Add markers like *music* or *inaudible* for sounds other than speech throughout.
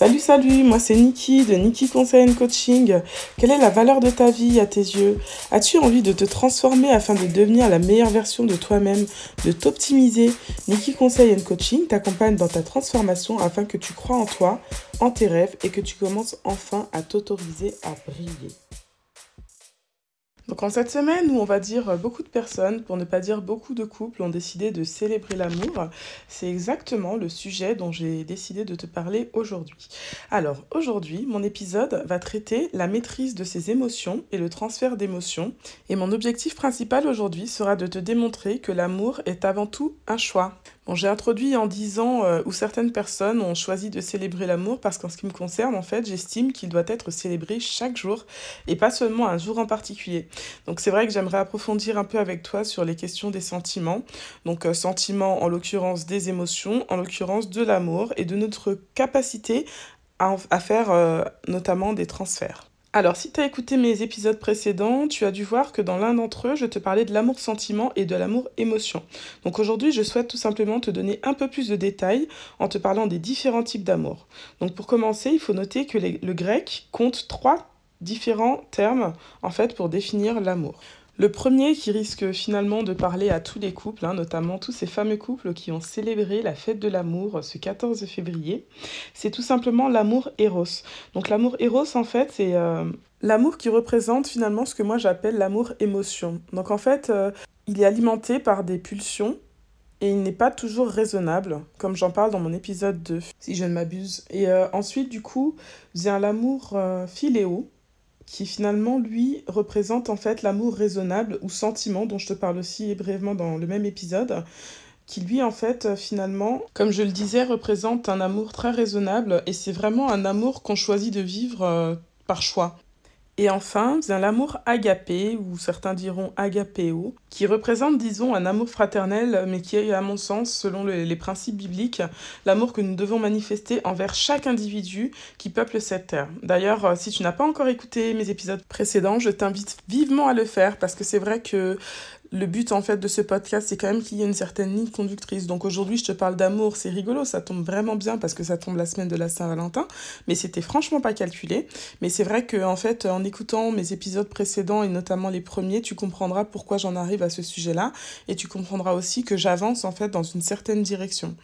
Salut, salut, moi c'est Niki de Niki Conseil Coaching. Quelle est la valeur de ta vie à tes yeux? As-tu envie de te transformer afin de devenir la meilleure version de toi-même, de t'optimiser? Niki Conseil Coaching t'accompagne dans ta transformation afin que tu crois en toi, en tes rêves et que tu commences enfin à t'autoriser à briller. Donc en cette semaine où on va dire beaucoup de personnes, pour ne pas dire beaucoup de couples, ont décidé de célébrer l'amour, c'est exactement le sujet dont j'ai décidé de te parler aujourd'hui. Alors aujourd'hui, mon épisode va traiter la maîtrise de ses émotions et le transfert d'émotions. Et mon objectif principal aujourd'hui sera de te démontrer que l'amour est avant tout un choix. J'ai introduit en disant euh, où certaines personnes ont choisi de célébrer l'amour parce qu'en ce qui me concerne, en fait, j'estime qu'il doit être célébré chaque jour et pas seulement un jour en particulier. Donc c'est vrai que j'aimerais approfondir un peu avec toi sur les questions des sentiments. Donc euh, sentiments en l'occurrence des émotions, en l'occurrence de l'amour et de notre capacité à, faire euh, notamment des transferts. Alors, si tu as écouté mes épisodes précédents, tu as dû voir que dans l'un d'entre eux, je te parlais de l'amour-sentiment et de l'amour-émotion. Donc aujourd'hui, je souhaite tout simplement te donner un peu plus de détails en te parlant des différents types d'amour. Donc pour commencer, il faut noter que le grec compte trois différents termes en fait pour définir l'amour. Le premier qui risque finalement de parler à tous les couples, hein, notamment tous ces fameux couples qui ont célébré la fête de l'amour ce 14 février, c'est tout simplement l'amour éros. Donc l'amour éros, en fait, c'est euh, l'amour qui représente finalement ce que moi j'appelle l'amour émotion. Donc en fait, euh, il est alimenté par des pulsions et il n'est pas toujours raisonnable, comme j'en parle dans mon épisode 2, si je ne m'abuse. Et euh, ensuite, du coup, vient l'amour philéo, qui finalement, lui, représente en fait l'amour raisonnable ou sentiment, dont je te parle aussi brièvement dans le même épisode, qui lui, en fait, finalement, comme je le disais, représente un amour très raisonnable, et c'est vraiment un amour qu'on choisit de vivre euh, par choix. Et enfin, vient l'amour agapé, ou certains diront agapéo, qui représente, disons, un amour fraternel, mais qui est, à mon sens, selon les principes bibliques, l'amour que nous devons manifester envers chaque individu qui peuple cette terre. D'ailleurs, euh, si tu n'as pas encore écouté mes épisodes précédents, je t'invite vivement à le faire, parce que c'est vrai que le but en fait de ce podcast, c'est quand même qu'il y ait une certaine ligne conductrice. Donc aujourd'hui, je te parle d'amour, c'est rigolo, ça tombe vraiment bien parce que ça tombe la semaine de la Saint-Valentin, mais c'était franchement pas calculé. Mais c'est vrai que en fait, en écoutant mes épisodes précédents et notamment les premiers, tu comprendras pourquoi j'en arrive à ce sujet-là et tu comprendras aussi que j'avance en fait dans une certaine direction.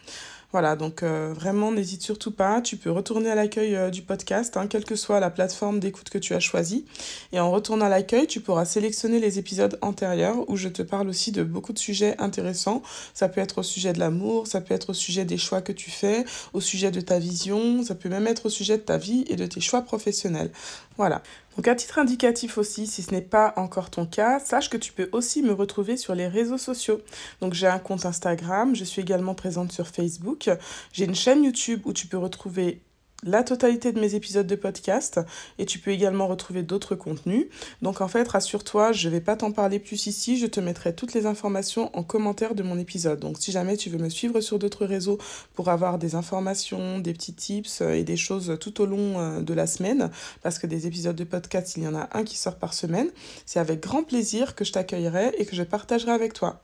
Voilà, donc euh, vraiment, n'hésite surtout pas. Tu peux retourner à l'accueil euh, du podcast, hein, quelle que soit la plateforme d'écoute que tu as choisie. Et en retournant à l'accueil, tu pourras sélectionner les épisodes antérieurs où je te parle aussi de beaucoup de sujets intéressants. Ça peut être au sujet de l'amour, ça peut être au sujet des choix que tu fais, au sujet de ta vision, ça peut même être au sujet de ta vie et de tes choix professionnels. Voilà. Donc à titre indicatif aussi, si ce n'est pas encore ton cas, sache que tu peux aussi me retrouver sur les réseaux sociaux. Donc j'ai un compte Instagram, je suis également présente sur Facebook, j'ai une chaîne YouTube où tu peux retrouver la totalité de mes épisodes de podcast et tu peux également retrouver d'autres contenus. Donc en fait, rassure-toi, je ne vais pas t'en parler plus ici, je te mettrai toutes les informations en commentaire de mon épisode. Donc si jamais tu veux me suivre sur d'autres réseaux pour avoir des informations, des petits tips et des choses tout au long euh, de la semaine, parce que des épisodes de podcast, il y en a un qui sort par semaine, c'est avec grand plaisir que je t'accueillerai et que je partagerai avec toi.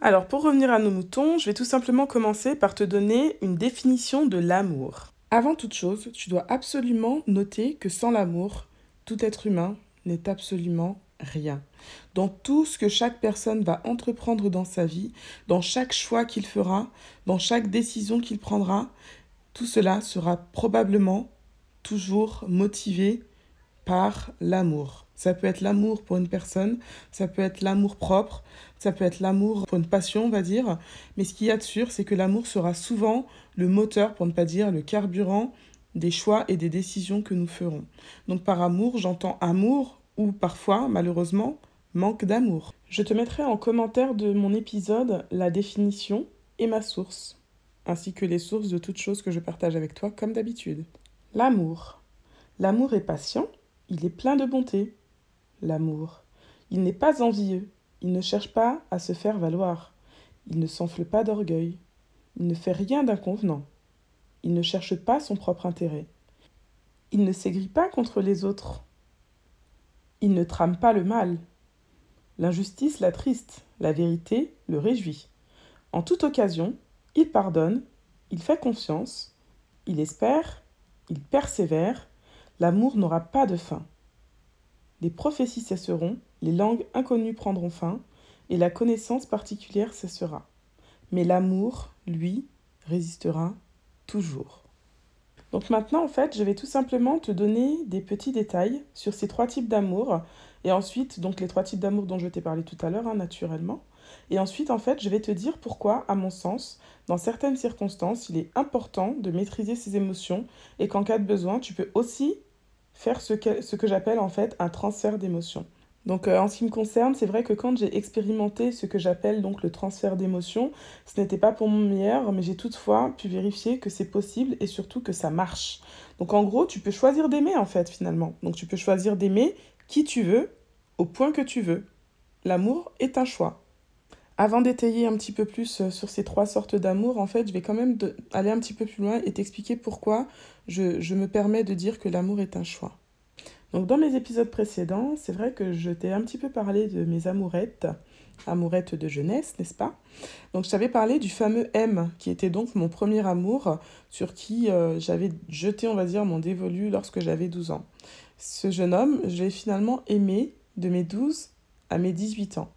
Alors pour revenir à nos moutons, je vais tout simplement commencer par te donner une définition de l'amour. Avant toute chose, tu dois absolument noter que sans l'amour, tout être humain n'est absolument rien. Dans tout ce que chaque personne va entreprendre dans sa vie, dans chaque choix qu'il fera, dans chaque décision qu'il prendra, tout cela sera probablement toujours motivé par l'amour. Ça peut être l'amour pour une personne, ça peut être l'amour propre, ça peut être l'amour pour une passion, on va dire. Mais ce qu'il y a de sûr, c'est que l'amour sera souvent le moteur, pour ne pas dire le carburant, des choix et des décisions que nous ferons. Donc par amour, j'entends amour ou parfois, malheureusement, manque d'amour. Je te mettrai en commentaire de mon épisode la définition et ma source, ainsi que les sources de toutes choses que je partage avec toi comme d'habitude. L'amour. L'amour est patient, il est plein de bonté, l'amour. Il n'est pas envieux, il ne cherche pas à se faire valoir, il ne s'enfle pas d'orgueil, il ne fait rien d'inconvenant, il ne cherche pas son propre intérêt, il ne s'aigrit pas contre les autres, il ne trame pas le mal. L'injustice l'attriste, la vérité le réjouit. En toute occasion, il pardonne, il fait confiance, il espère, il persévère, l'amour n'aura pas de fin. Les prophéties cesseront, les langues inconnues prendront fin, et la connaissance particulière cessera. Mais l'amour, lui, résistera toujours. Donc maintenant, en fait, je vais tout simplement te donner des petits détails sur ces trois types d'amour. Et ensuite, donc les trois types d'amour dont je t'ai parlé tout à l'heure, hein, naturellement. Et ensuite, en fait, je vais te dire pourquoi, à mon sens, dans certaines circonstances, il est important de maîtriser ses émotions et qu'en cas de besoin, tu peux aussi faire ce que, j'appelle en fait un transfert d'émotions. Donc euh, en ce qui me concerne, c'est vrai que quand j'ai expérimenté ce que j'appelle donc le transfert d'émotions, ce n'était pas pour mon meilleur, mais j'ai toutefois pu vérifier que c'est possible et surtout que ça marche. Donc en gros, tu peux choisir d'aimer en fait finalement. Donc tu peux choisir d'aimer qui tu veux, au point que tu veux. L'amour est un choix. Avant d'étayer un petit peu plus euh, sur ces trois sortes d'amour, en fait, je vais quand même aller un petit peu plus loin et t'expliquer pourquoi je, me permets de dire que l'amour est un choix. Donc dans mes épisodes précédents, c'est vrai que je t'ai un petit peu parlé de mes amourettes, amourettes de jeunesse, n'est-ce pas? Donc je t'avais parlé du fameux M, qui était donc mon premier amour, sur qui euh, j'avais jeté, on va dire, mon dévolu lorsque j'avais 12 ans. Ce jeune homme, je l'ai finalement aimé de mes 12 à mes 18 ans.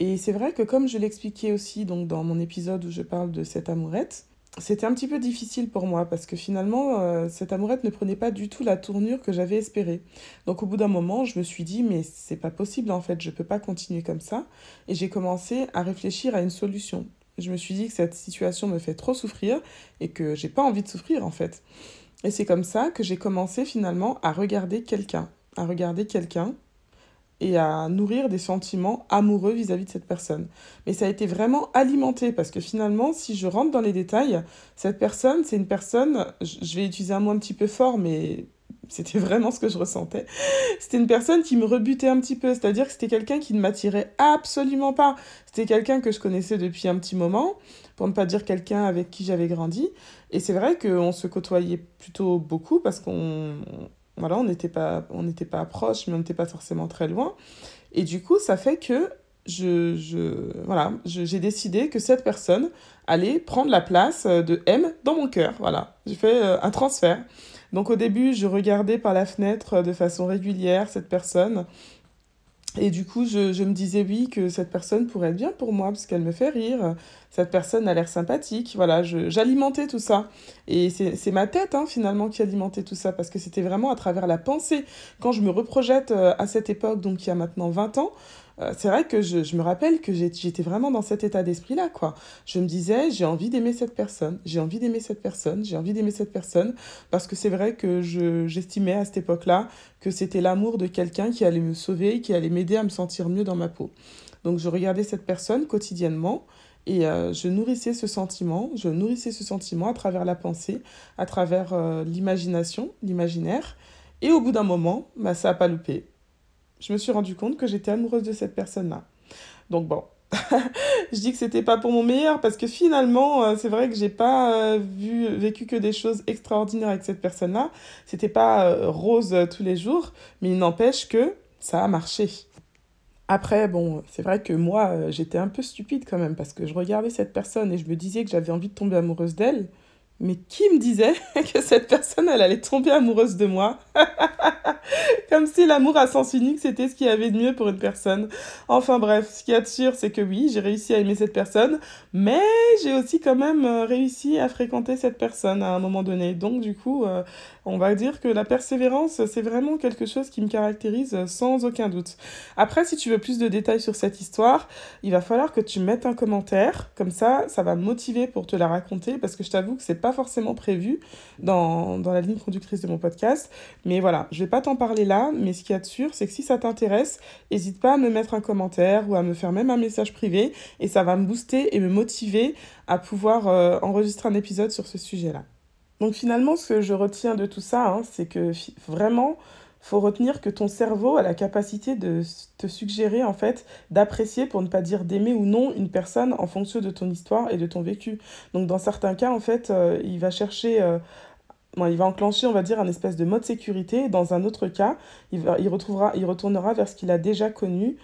Et c'est vrai que comme je l'expliquais aussi donc dans mon épisode où je parle de cette amourette, c'était un petit peu difficile pour moi parce que finalement euh, cette amourette ne prenait pas du tout la tournure que j'avais espérée. Donc au bout d'un moment, je me suis dit mais c'est pas possible en fait, je peux pas continuer comme ça et j'ai commencé à réfléchir à une solution. Je me suis dit que cette situation me fait trop souffrir et que j'ai pas envie de souffrir en fait. Et c'est comme ça que j'ai commencé finalement à regarder quelqu'un, à regarder quelqu'un et à nourrir des sentiments amoureux vis-à-vis de cette personne. Mais ça a été vraiment alimenté parce que finalement, si je rentre dans les détails, cette personne, c'est une personne, je vais utiliser un mot un petit peu fort, mais c'était vraiment ce que je ressentais. C'était une personne qui me rebutait un petit peu, c'est-à-dire que c'était quelqu'un qui ne m'attirait absolument pas. C'était quelqu'un que je connaissais depuis un petit moment, pour ne pas dire quelqu'un avec qui j'avais grandi. Et c'est vrai qu'on se côtoyait plutôt beaucoup parce qu'on voilà, on n'était pas, on pas proches, mais on n'était pas forcément très loin. Et du coup, ça fait que je, je voilà, j'ai décidé que cette personne allait prendre la place de M dans mon cœur. Voilà, j'ai fait euh, un transfert. Donc au début, je regardais par la fenêtre de façon régulière cette personne et du coup, je, je, me disais oui, que cette personne pourrait être bien pour moi, parce qu'elle me fait rire, cette personne a l'air sympathique, voilà, j'alimentais tout ça. Et c'est ma tête, hein, finalement, qui alimentait tout ça, parce que c'était vraiment à travers la pensée. Quand je me reprojette euh, à cette époque, donc il y a maintenant 20 ans, euh, c'est vrai que je, je, me rappelle que j'étais vraiment dans cet état d'esprit-là, quoi. Je me disais, j'ai envie d'aimer cette personne, j'ai envie d'aimer cette personne, j'ai envie d'aimer cette personne, parce que c'est vrai que j'estimais à cette époque-là que c'était l'amour de quelqu'un qui allait me sauver, qui allait m'aider à me sentir mieux dans ma peau. Donc je regardais cette personne quotidiennement, et euh, je nourrissais ce sentiment, je nourrissais ce sentiment à travers la pensée, à travers euh, l'imagination, l'imaginaire. Et au bout d'un moment, bah, ça n'a pas loupé je me suis rendu compte que j'étais amoureuse de cette personne-là. Donc bon, *laughs* je dis que c'était pas pour mon meilleur parce que finalement, euh, c'est vrai que j'ai pas euh, vu, vécu que des choses extraordinaires avec cette personne-là. C'était pas euh, rose tous les jours, mais il n'empêche que ça a marché. Après, bon, c'est vrai que moi, j'étais un peu stupide quand même parce que je regardais cette personne et je me disais que j'avais envie de tomber amoureuse d'elle. Mais qui me disait *laughs* que cette personne, elle allait tomber amoureuse de moi? *laughs* Comme si l'amour à sens unique, c'était ce qu'il y avait de mieux pour une personne. Enfin bref, ce qu'il y a de sûr, c'est que oui, j'ai réussi à aimer cette personne, mais j'ai aussi quand même euh, réussi à fréquenter cette personne à un moment donné. Donc du coup, euh, on va dire que la persévérance, c'est vraiment quelque chose qui me caractérise sans aucun doute. Après, si tu veux plus de détails sur cette histoire, il va falloir que tu mettes un commentaire. Comme ça, ça va me motiver pour te la raconter parce que je t'avoue que c'est pas forcément prévu dans, la ligne conductrice de mon podcast. Mais voilà, je vais pas t'en parler là, mais ce qu'il y a de sûr, c'est que si ça t'intéresse, n'hésite pas à me mettre un commentaire ou à me faire même un message privé et ça va me booster et me motiver à pouvoir euh, enregistrer un épisode sur ce sujet-là. Donc finalement, ce que je retiens de tout ça, hein, c'est que vraiment, faut retenir que ton cerveau a la capacité de te suggérer, en fait, d'apprécier, pour ne pas dire d'aimer ou non, une personne en fonction de ton histoire et de ton vécu. Donc dans certains cas, en fait, euh, il va chercher... Euh, il va enclencher, on va dire, un espèce de mode sécurité. Dans un autre cas, il, va, il, retrouvera, il retournera vers ce qu'il a déjà connu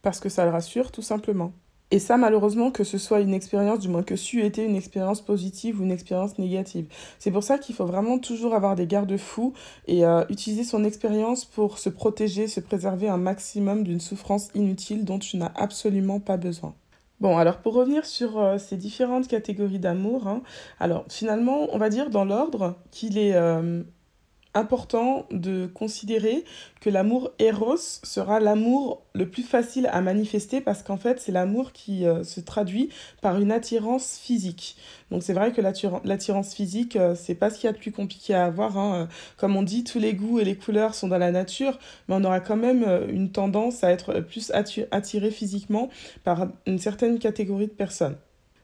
parce que ça le rassure, tout simplement. Et ça, malheureusement, que ce soit une expérience, du moins que su été une expérience positive ou une expérience négative. C'est pour ça qu'il faut vraiment toujours avoir des garde-fous et euh, utiliser son expérience pour se protéger, se préserver un maximum d'une souffrance inutile dont tu n'as absolument pas besoin. Bon, alors pour revenir sur euh, ces différentes catégories d'amour, hein, alors finalement, on va dire dans l'ordre qu'il est euh, important de considérer que l'amour éros sera l'amour le plus facile à manifester parce qu'en fait c'est l'amour qui euh, se traduit par une attirance physique. Donc c'est vrai que l'attirance physique euh, c'est pas ce qu'il y a de plus compliqué à avoir. Hein. Comme on dit tous les goûts et les couleurs sont dans la nature mais on aura quand même euh, une tendance à être plus attiré physiquement par une certaine catégorie de personnes.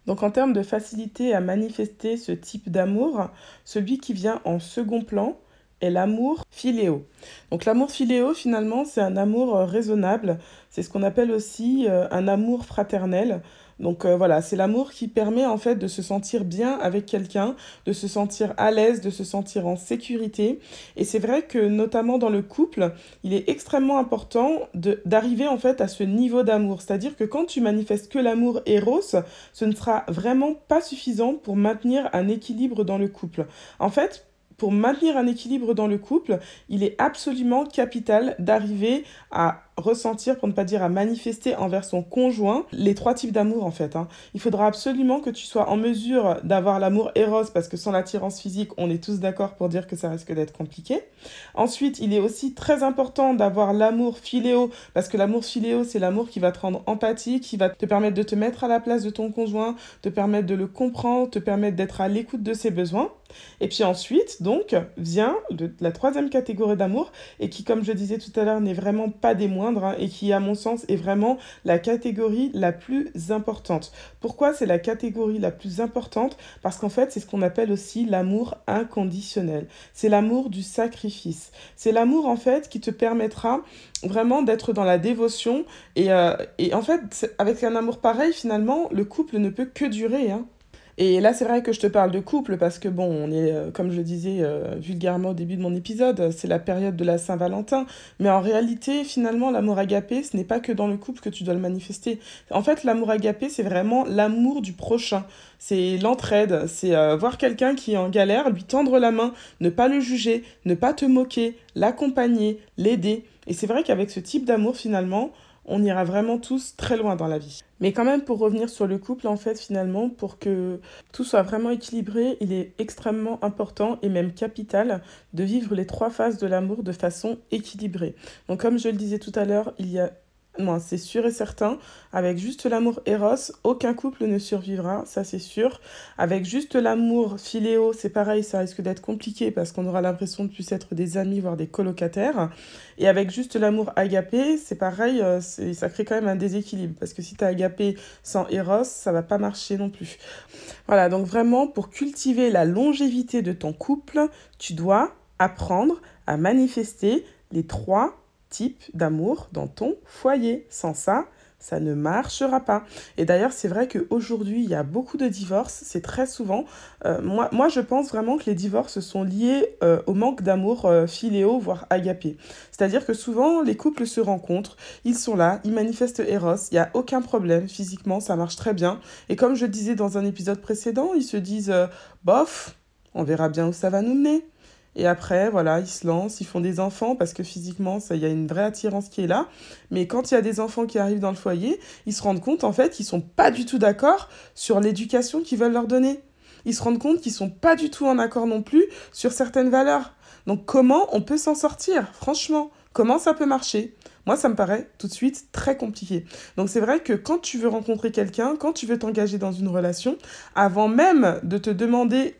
Donc en termes de facilité à manifester ce type d'amour, celui qui vient en second plan, est l'amour filéo. Donc l'amour filéo, finalement, c'est un amour euh, raisonnable. C'est ce qu'on appelle aussi euh, un amour fraternel. Donc euh, voilà, c'est l'amour qui permet en fait de se sentir bien avec quelqu'un, de se sentir à l'aise, de se sentir en sécurité. Et c'est vrai que notamment dans le couple, il est extrêmement important d'arriver en fait à ce niveau d'amour. C'est-à-dire que quand tu manifestes que l'amour éros, ce ne sera vraiment pas suffisant pour maintenir un équilibre dans le couple. En fait, pour maintenir un équilibre dans le couple, il est absolument capital d'arriver à ressentir, pour ne pas dire à manifester envers son conjoint, les trois types d'amour en fait. Hein. Il faudra absolument que tu sois en mesure d'avoir l'amour éros, parce que sans l'attirance physique, on est tous d'accord pour dire que ça risque d'être compliqué. Ensuite, il est aussi très important d'avoir l'amour philéo, parce que l'amour philéo, c'est l'amour qui va te rendre empathique, qui va te permettre de te mettre à la place de ton conjoint, te permettre de le comprendre, te permettre d'être à l'écoute de ses besoins. Et puis ensuite, donc, vient la troisième catégorie d'amour, et qui, comme je disais tout à l'heure, n'est vraiment pas des moindres Hein, et qui, à mon sens, est vraiment la catégorie la plus importante. Pourquoi c'est la catégorie la plus importante? Parce qu'en fait, c'est ce qu'on appelle aussi l'amour inconditionnel. C'est l'amour du sacrifice. C'est l'amour, en fait, qui te permettra vraiment d'être dans la dévotion. Et, euh, et en fait, avec un amour pareil, finalement, le couple ne peut que durer. Hein. Et là, c'est vrai que je te parle de couple parce que, bon, on est, euh, comme je le disais euh, vulgairement au début de mon épisode, c'est la période de la Saint-Valentin. Mais en réalité, finalement, l'amour agapé, ce n'est pas que dans le couple que tu dois le manifester. En fait, l'amour agapé, c'est vraiment l'amour du prochain. C'est l'entraide. C'est euh, voir quelqu'un qui est en galère, lui tendre la main, ne pas le juger, ne pas te moquer, l'accompagner, l'aider. Et c'est vrai qu'avec ce type d'amour, finalement, on ira vraiment tous très loin dans la vie. Mais quand même, pour revenir sur le couple, en fait, finalement, pour que tout soit vraiment équilibré, il est extrêmement important et même capital de vivre les trois phases de l'amour de façon équilibrée. Donc, comme je le disais tout à l'heure, il y a moi, c'est sûr et certain. Avec juste l'amour Eros, aucun couple ne survivra, ça c'est sûr. Avec juste l'amour Philéo, c'est pareil, ça risque d'être compliqué parce qu'on aura l'impression de plus être des amis, voire des colocataires. Et avec juste l'amour agapé, c'est pareil, euh, ça crée quand même un déséquilibre parce que si tu as agapé sans Eros, ça va pas marcher non plus. Voilà, donc vraiment, pour cultiver la longévité de ton couple, tu dois apprendre à manifester les trois type d'amour dans ton foyer. Sans ça, ça ne marchera pas. Et d'ailleurs, c'est vrai qu'aujourd'hui, il y a beaucoup de divorces. C'est très souvent. Euh, moi, je pense vraiment que les divorces sont liés euh, au manque d'amour euh, filéo, voire agapé. C'est-à-dire que souvent, les couples se rencontrent, ils sont là, ils manifestent Eros, il n'y a aucun problème. Physiquement, ça marche très bien. Et comme je disais dans un épisode précédent, ils se disent bof, on verra bien où ça va nous mener. Et après, voilà, ils se lancent, ils font des enfants parce que physiquement, il y a une vraie attirance qui est là. Mais quand il y a des enfants qui arrivent dans le foyer, ils se rendent compte en fait qu'ils sont pas du tout d'accord sur l'éducation qu'ils veulent leur donner. Ils se rendent compte qu'ils sont pas du tout en accord non plus sur certaines valeurs. Donc comment on peut s'en sortir Franchement, comment ça peut marcher? Moi, ça me paraît tout de suite très compliqué. Donc c'est vrai que quand tu veux rencontrer quelqu'un, quand tu veux t'engager dans une relation, avant même de te demander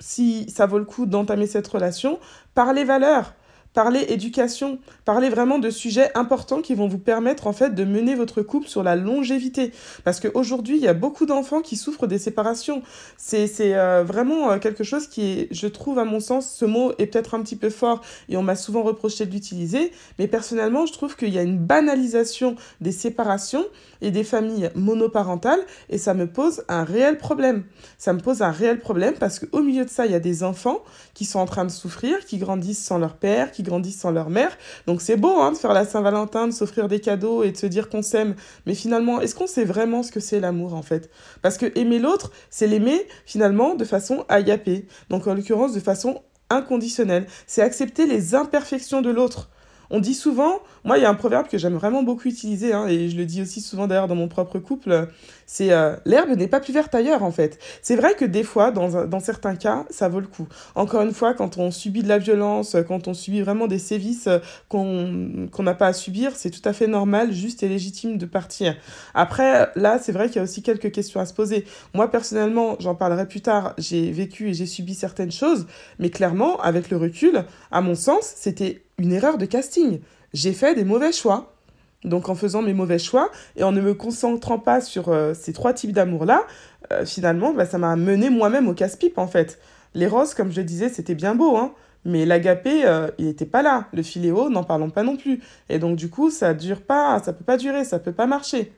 si ça vaut le coup d'entamer cette relation, par les valeurs. Parlez éducation, parlez vraiment de sujets importants qui vont vous permettre en fait de mener votre couple sur la longévité. Parce qu'aujourd'hui, il y a beaucoup d'enfants qui souffrent des séparations. C'est euh, vraiment euh, quelque chose qui est, je trouve à mon sens, ce mot est peut-être un petit peu fort et on m'a souvent reproché de l'utiliser, mais personnellement, je trouve qu'il y a une banalisation des séparations et des familles monoparentales et ça me pose un réel problème. Ça me pose un réel problème parce qu'au milieu de ça, il y a des enfants qui sont en train de souffrir, qui grandissent sans leur père, qui grandissent sans leur mère. Donc c'est beau hein, de faire la Saint-Valentin, de s'offrir des cadeaux et de se dire qu'on s'aime. Mais finalement, est-ce qu'on sait vraiment ce que c'est l'amour en fait? Parce que aimer l'autre, c'est l'aimer finalement de façon agapée. Donc en l'occurrence de façon inconditionnelle. C'est accepter les imperfections de l'autre. On dit souvent, moi il y a un proverbe que j'aime vraiment beaucoup utiliser, hein, et je le dis aussi souvent d'ailleurs dans mon propre couple, c'est euh, l'herbe n'est pas plus verte ailleurs en fait. C'est vrai que des fois, dans, dans certains cas, ça vaut le coup. Encore une fois, quand on subit de la violence, quand on subit vraiment des sévices euh, qu'on n'a pas à subir, c'est tout à fait normal, juste et légitime de partir. Après, là, c'est vrai qu'il y a aussi quelques questions à se poser. Moi personnellement, j'en parlerai plus tard, j'ai vécu et j'ai subi certaines choses, mais clairement, avec le recul, à mon sens, c'était une erreur de casting. J'ai fait des mauvais choix. Donc en faisant mes mauvais choix et en ne me concentrant pas sur euh, ces trois types d'amour-là, euh, finalement, bah, ça m'a mené moi-même au casse-pipe en fait. Les roses, comme je disais, c'était bien beau, hein, mais l'agapé, euh, il n'était pas là. Le filéo, n'en parlons pas non plus. Et donc du coup, ça dure pas, ça peut pas durer, ça peut pas marcher.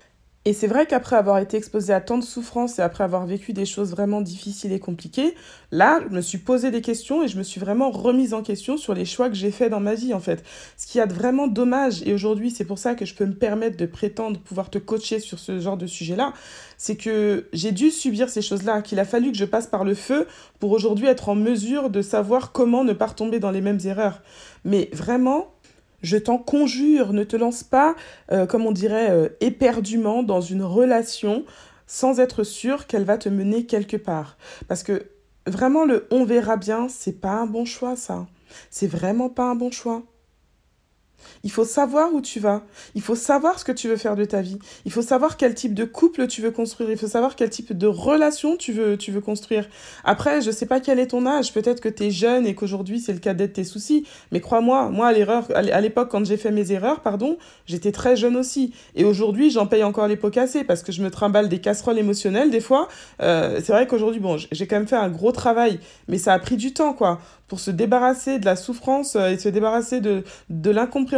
Et c'est vrai qu'après avoir été exposée à tant de souffrances et après avoir vécu des choses vraiment difficiles et compliquées, là, je me suis posé des questions et je me suis vraiment remise en question sur les choix que j'ai faits dans ma vie, en fait. Ce qui a de vraiment dommage, et aujourd'hui, c'est pour ça que je peux me permettre de prétendre pouvoir te coacher sur ce genre de sujet-là, c'est que j'ai dû subir ces choses-là, qu'il a fallu que je passe par le feu pour aujourd'hui être en mesure de savoir comment ne pas retomber dans les mêmes erreurs. Mais vraiment, je t'en conjure, ne te lance pas, euh, comme on dirait, euh, éperdument dans une relation sans être sûr qu'elle va te mener quelque part. Parce que vraiment, le on verra bien, c'est pas un bon choix, ça. C'est vraiment pas un bon choix. Il faut savoir où tu vas. Il faut savoir ce que tu veux faire de ta vie. Il faut savoir quel type de couple tu veux construire. Il faut savoir quel type de relation tu veux, tu veux construire. Après, je sais pas quel est ton âge. Peut-être que tu es jeune et qu'aujourd'hui c'est le cas d'être tes soucis. Mais crois-moi, moi à l'erreur, à l'époque quand j'ai fait mes erreurs, pardon, j'étais très jeune aussi. Et aujourd'hui, j'en paye encore les pots cassés parce que je me trimballe des casseroles émotionnelles des fois. Euh, c'est vrai qu'aujourd'hui, bon, j'ai quand même fait un gros travail, mais ça a pris du temps, quoi pour se débarrasser de la souffrance euh, et se débarrasser de, de l'incompréhension,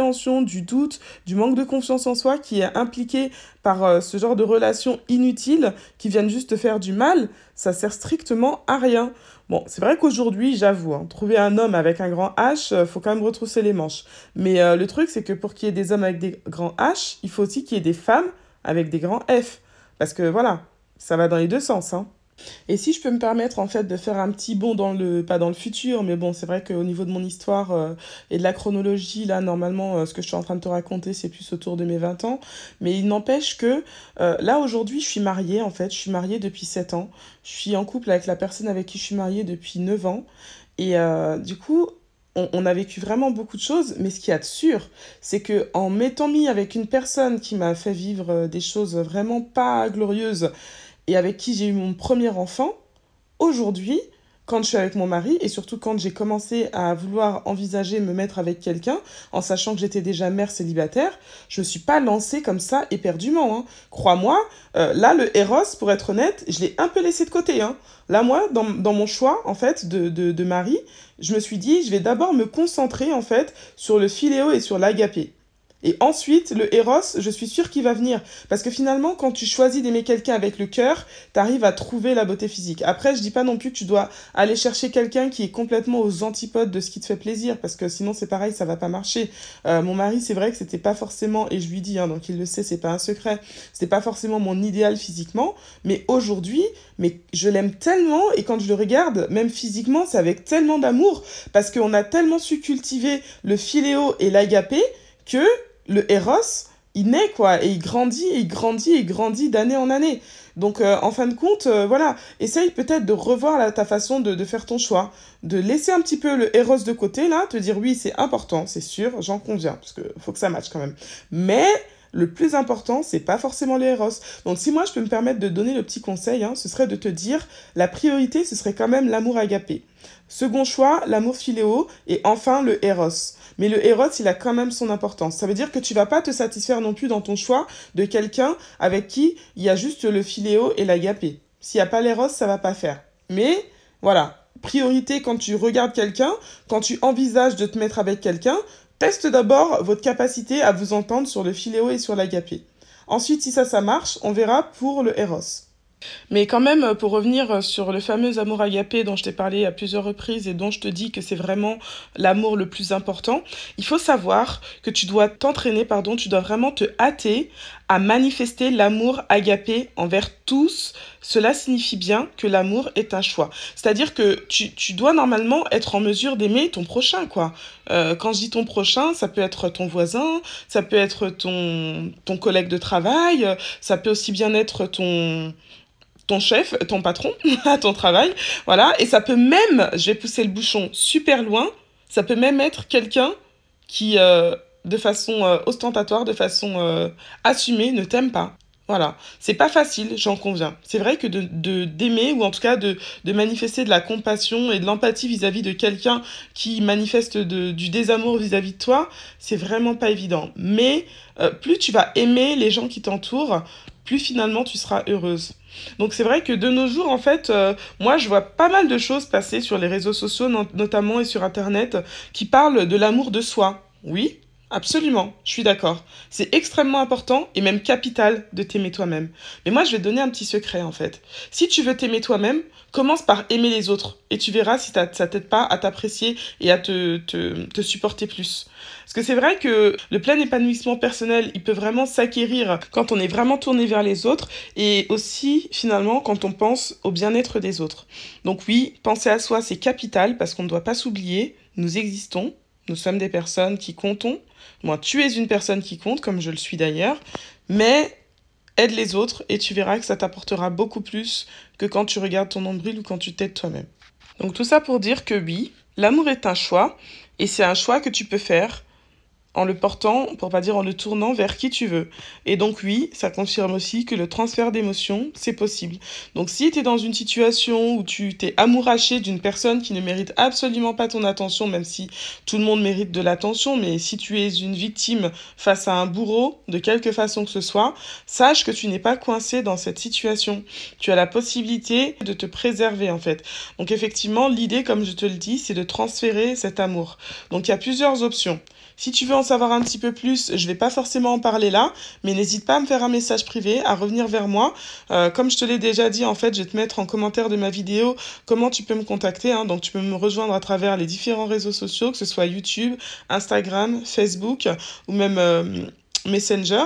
du doute, du manque de confiance en soi qui est impliqué par euh, ce genre de relations inutiles qui viennent juste te faire du mal, ça sert strictement à rien. Bon, c'est vrai qu'aujourd'hui, j'avoue, hein, trouver un homme avec un grand H, euh, faut quand même retrousser les manches. Mais le truc, c'est que pour qu'il y ait des hommes avec des grands H, il faut aussi qu'il y ait des femmes avec des grands F. Parce que voilà, ça va dans les deux sens. Hein. Et si je peux me permettre en fait de faire un petit bond dans le, pas dans le futur, mais bon, c'est vrai qu'au niveau de mon histoire euh, et de la chronologie, là, normalement, euh, ce que je suis en train de te raconter, c'est plus autour de mes 20 ans. Mais il n'empêche que euh, là, aujourd'hui, je suis mariée, en fait, je suis mariée depuis 7 ans. Je suis en couple avec la personne avec qui je suis mariée depuis 9 ans. Et du coup, on, a vécu vraiment beaucoup de choses, mais ce qu'il y a de sûr, c'est que en m'étant mis avec une personne qui m'a fait vivre des choses vraiment pas glorieuses, et avec qui j'ai eu mon premier enfant, aujourd'hui, quand je suis avec mon mari et surtout quand j'ai commencé à vouloir envisager me mettre avec quelqu'un, en sachant que j'étais déjà mère célibataire, je me suis pas lancée comme ça éperdument. Hein. Crois-moi, euh, là, le Eros, pour être honnête, je l'ai un peu laissé de côté. Hein. Là, moi, dans, dans, mon choix, en fait, de, de, de mari, je me suis dit, je vais d'abord me concentrer, en fait, sur le philéo et sur l'agapé. Et ensuite, le Eros, je suis sûre qu'il va venir. Parce que finalement, quand tu choisis d'aimer quelqu'un avec le cœur, tu arrives à trouver la beauté physique. Après, je dis pas non plus que tu dois aller chercher quelqu'un qui est complètement aux antipodes de ce qui te fait plaisir, parce que sinon c'est pareil, ça va pas marcher. Euh, mon mari, c'est vrai que c'était pas forcément, et je lui dis, hein, donc il le sait, c'est pas un secret, c'était pas forcément mon idéal physiquement, mais aujourd'hui, mais je l'aime tellement, et quand je le regarde, même physiquement, c'est avec tellement d'amour, parce qu'on a tellement su cultiver le philéo et l'agapé que le Eros, il naît quoi, et il grandit, et il grandit, et il grandit d'année en année. Donc euh, en fin de compte, euh, voilà, essaye peut-être de revoir ta façon de, faire ton choix, de laisser un petit peu le Eros de côté, là, te dire oui, c'est important, c'est sûr, j'en conviens, parce qu'il faut que ça matche quand même. Mais le plus important, c'est pas forcément les Eros. Donc si moi je peux me permettre de donner le petit conseil, hein, ce serait de te dire la priorité, ce serait quand même l'amour agapé. Second choix, l'amour philéo et enfin le Eros. Mais le Eros, il a quand même son importance. Ça veut dire que tu vas pas te satisfaire non plus dans ton choix de quelqu'un avec qui il y a juste le philéo et l'agapé. S'il n'y a pas l'Eros, ça va pas faire. Mais voilà, priorité quand tu regardes quelqu'un, quand tu envisages de te mettre avec quelqu'un, teste d'abord votre capacité à vous entendre sur le philéo et sur l'agapé. Ensuite, si ça, ça marche, on verra pour le Eros. Mais quand même, pour revenir sur le fameux amour agapé dont je t'ai parlé à plusieurs reprises et dont je te dis que c'est vraiment l'amour le plus important, il faut savoir que tu dois t'entraîner, pardon, tu dois vraiment te hâter à manifester l'amour agapé envers tous. Cela signifie bien que l'amour est un choix. C'est-à-dire que tu, tu, dois normalement être en mesure d'aimer ton prochain, quoi. Euh, quand je dis ton prochain, ça peut être ton voisin, ça peut être ton, ton collègue de travail, ça peut aussi bien être ton ton chef, ton patron *laughs* à ton travail, voilà, et ça peut même, je vais pousser le bouchon super loin, ça peut même être quelqu'un qui, euh, de façon euh, ostentatoire, de façon euh, assumée, ne t'aime pas. Voilà, c'est pas facile, j'en conviens. C'est vrai que de d'aimer ou en tout cas de, de manifester de la compassion et de l'empathie vis-à-vis de quelqu'un qui manifeste de, du désamour vis-à-vis de toi, c'est vraiment pas évident. Mais plus tu vas aimer les gens qui t'entourent, plus finalement tu seras heureuse. Donc c'est vrai que de nos jours, en fait, euh, moi je vois pas mal de choses passer sur les réseaux sociaux notamment et sur Internet qui parlent de l'amour de soi. Oui, Absolument, je suis d'accord. C'est extrêmement important et même capital de t'aimer toi-même. Mais moi, je vais te donner un petit secret en fait. Si tu veux t'aimer toi-même, commence par aimer les autres et tu verras si ça t'aide pas à t'apprécier et à te, te, te, supporter plus. Parce que c'est vrai que le plein épanouissement personnel, il peut vraiment s'acquérir quand on est vraiment tourné vers les autres et aussi finalement quand on pense au bien-être des autres. Donc oui, penser à soi, c'est capital parce qu'on ne doit pas s'oublier, nous existons, nous sommes des personnes qui comptons. Moi, tu es une personne qui compte, comme je le suis d'ailleurs. Mais aide les autres et tu verras que ça t'apportera beaucoup plus que quand tu regardes ton nombril ou quand tu t'aides toi-même. Donc tout ça pour dire que oui, l'amour est un choix et c'est un choix que tu peux faire en le portant, pour pas dire en le tournant vers qui tu veux. Et donc oui, ça confirme aussi que le transfert d'émotions, c'est possible. Donc si tu es dans une situation où tu t'es amouraché d'une personne qui ne mérite absolument pas ton attention, même si tout le monde mérite de l'attention, mais si tu es une victime face à un bourreau, de quelque façon que ce soit, sache que tu n'es pas coincé dans cette situation. Tu as la possibilité de te préserver en fait. Donc effectivement, l'idée, comme je te le dis, c'est de transférer cet amour. Donc il y a plusieurs options. Si tu veux en savoir un petit peu plus, je vais pas forcément en parler là, mais n'hésite pas à me faire un message privé, à revenir vers moi. Euh, comme je te l'ai déjà dit, en fait, je vais te mettre en commentaire de ma vidéo comment tu peux me contacter. Hein. Donc, tu peux me rejoindre à travers les différents réseaux sociaux, que ce soit YouTube, Instagram, Facebook ou même... Euh, Messenger.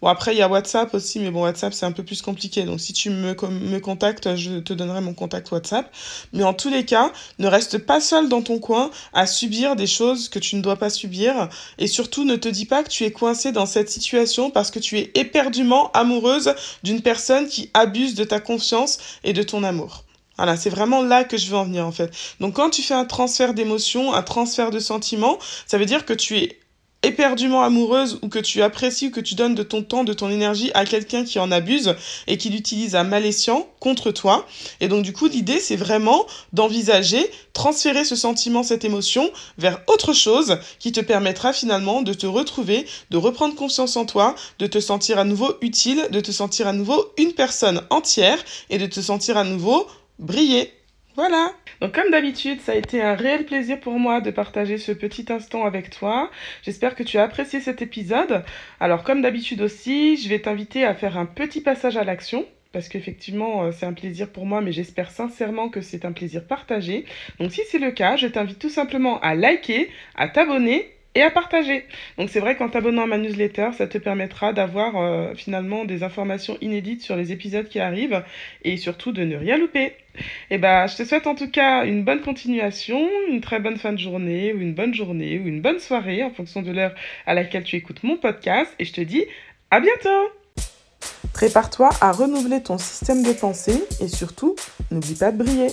Bon, après, il y a WhatsApp aussi, mais bon, WhatsApp, c'est un peu plus compliqué. Donc, si tu me, me contactes, je te donnerai mon contact WhatsApp. Mais en tous les cas, ne reste pas seul dans ton coin à subir des choses que tu ne dois pas subir. Et surtout, ne te dis pas que tu es coincé dans cette situation parce que tu es éperdument amoureuse d'une personne qui abuse de ta confiance et de ton amour. Voilà, c'est vraiment là que je veux en venir en fait. Donc quand tu fais un transfert d'émotions, un transfert de sentiments, ça veut dire que tu es éperdument amoureuse ou que tu apprécies ou que tu donnes de ton temps, de ton énergie à quelqu'un qui en abuse et qui l'utilise à mal escient contre toi. Et donc du coup, l'idée, c'est vraiment d'envisager, transférer ce sentiment, cette émotion vers autre chose qui te permettra finalement de te retrouver, de reprendre confiance en toi, de te sentir à nouveau utile, de te sentir à nouveau une personne entière et de te sentir à nouveau briller. Voilà. Donc comme d'habitude, ça a été un réel plaisir pour moi de partager ce petit instant avec toi. J'espère que tu as apprécié cet épisode. Alors comme d'habitude aussi, je vais t'inviter à faire un petit passage à l'action parce qu'effectivement, euh, c'est un plaisir pour moi, mais j'espère sincèrement que c'est un plaisir partagé. Donc si c'est le cas, je t'invite tout simplement à liker, à t'abonner et à partager. Donc c'est vrai qu'en t'abonnant à ma newsletter, ça te permettra d'avoir euh, finalement des informations inédites sur les épisodes qui arrivent et surtout de ne rien louper. Et eh bah, je te souhaite en tout cas une bonne continuation, une très bonne fin de journée ou une bonne journée ou une bonne soirée en fonction de l'heure à laquelle tu écoutes mon podcast et je te dis à bientôt. Prépare-toi à renouveler ton système de pensée et surtout, n'oublie pas de briller.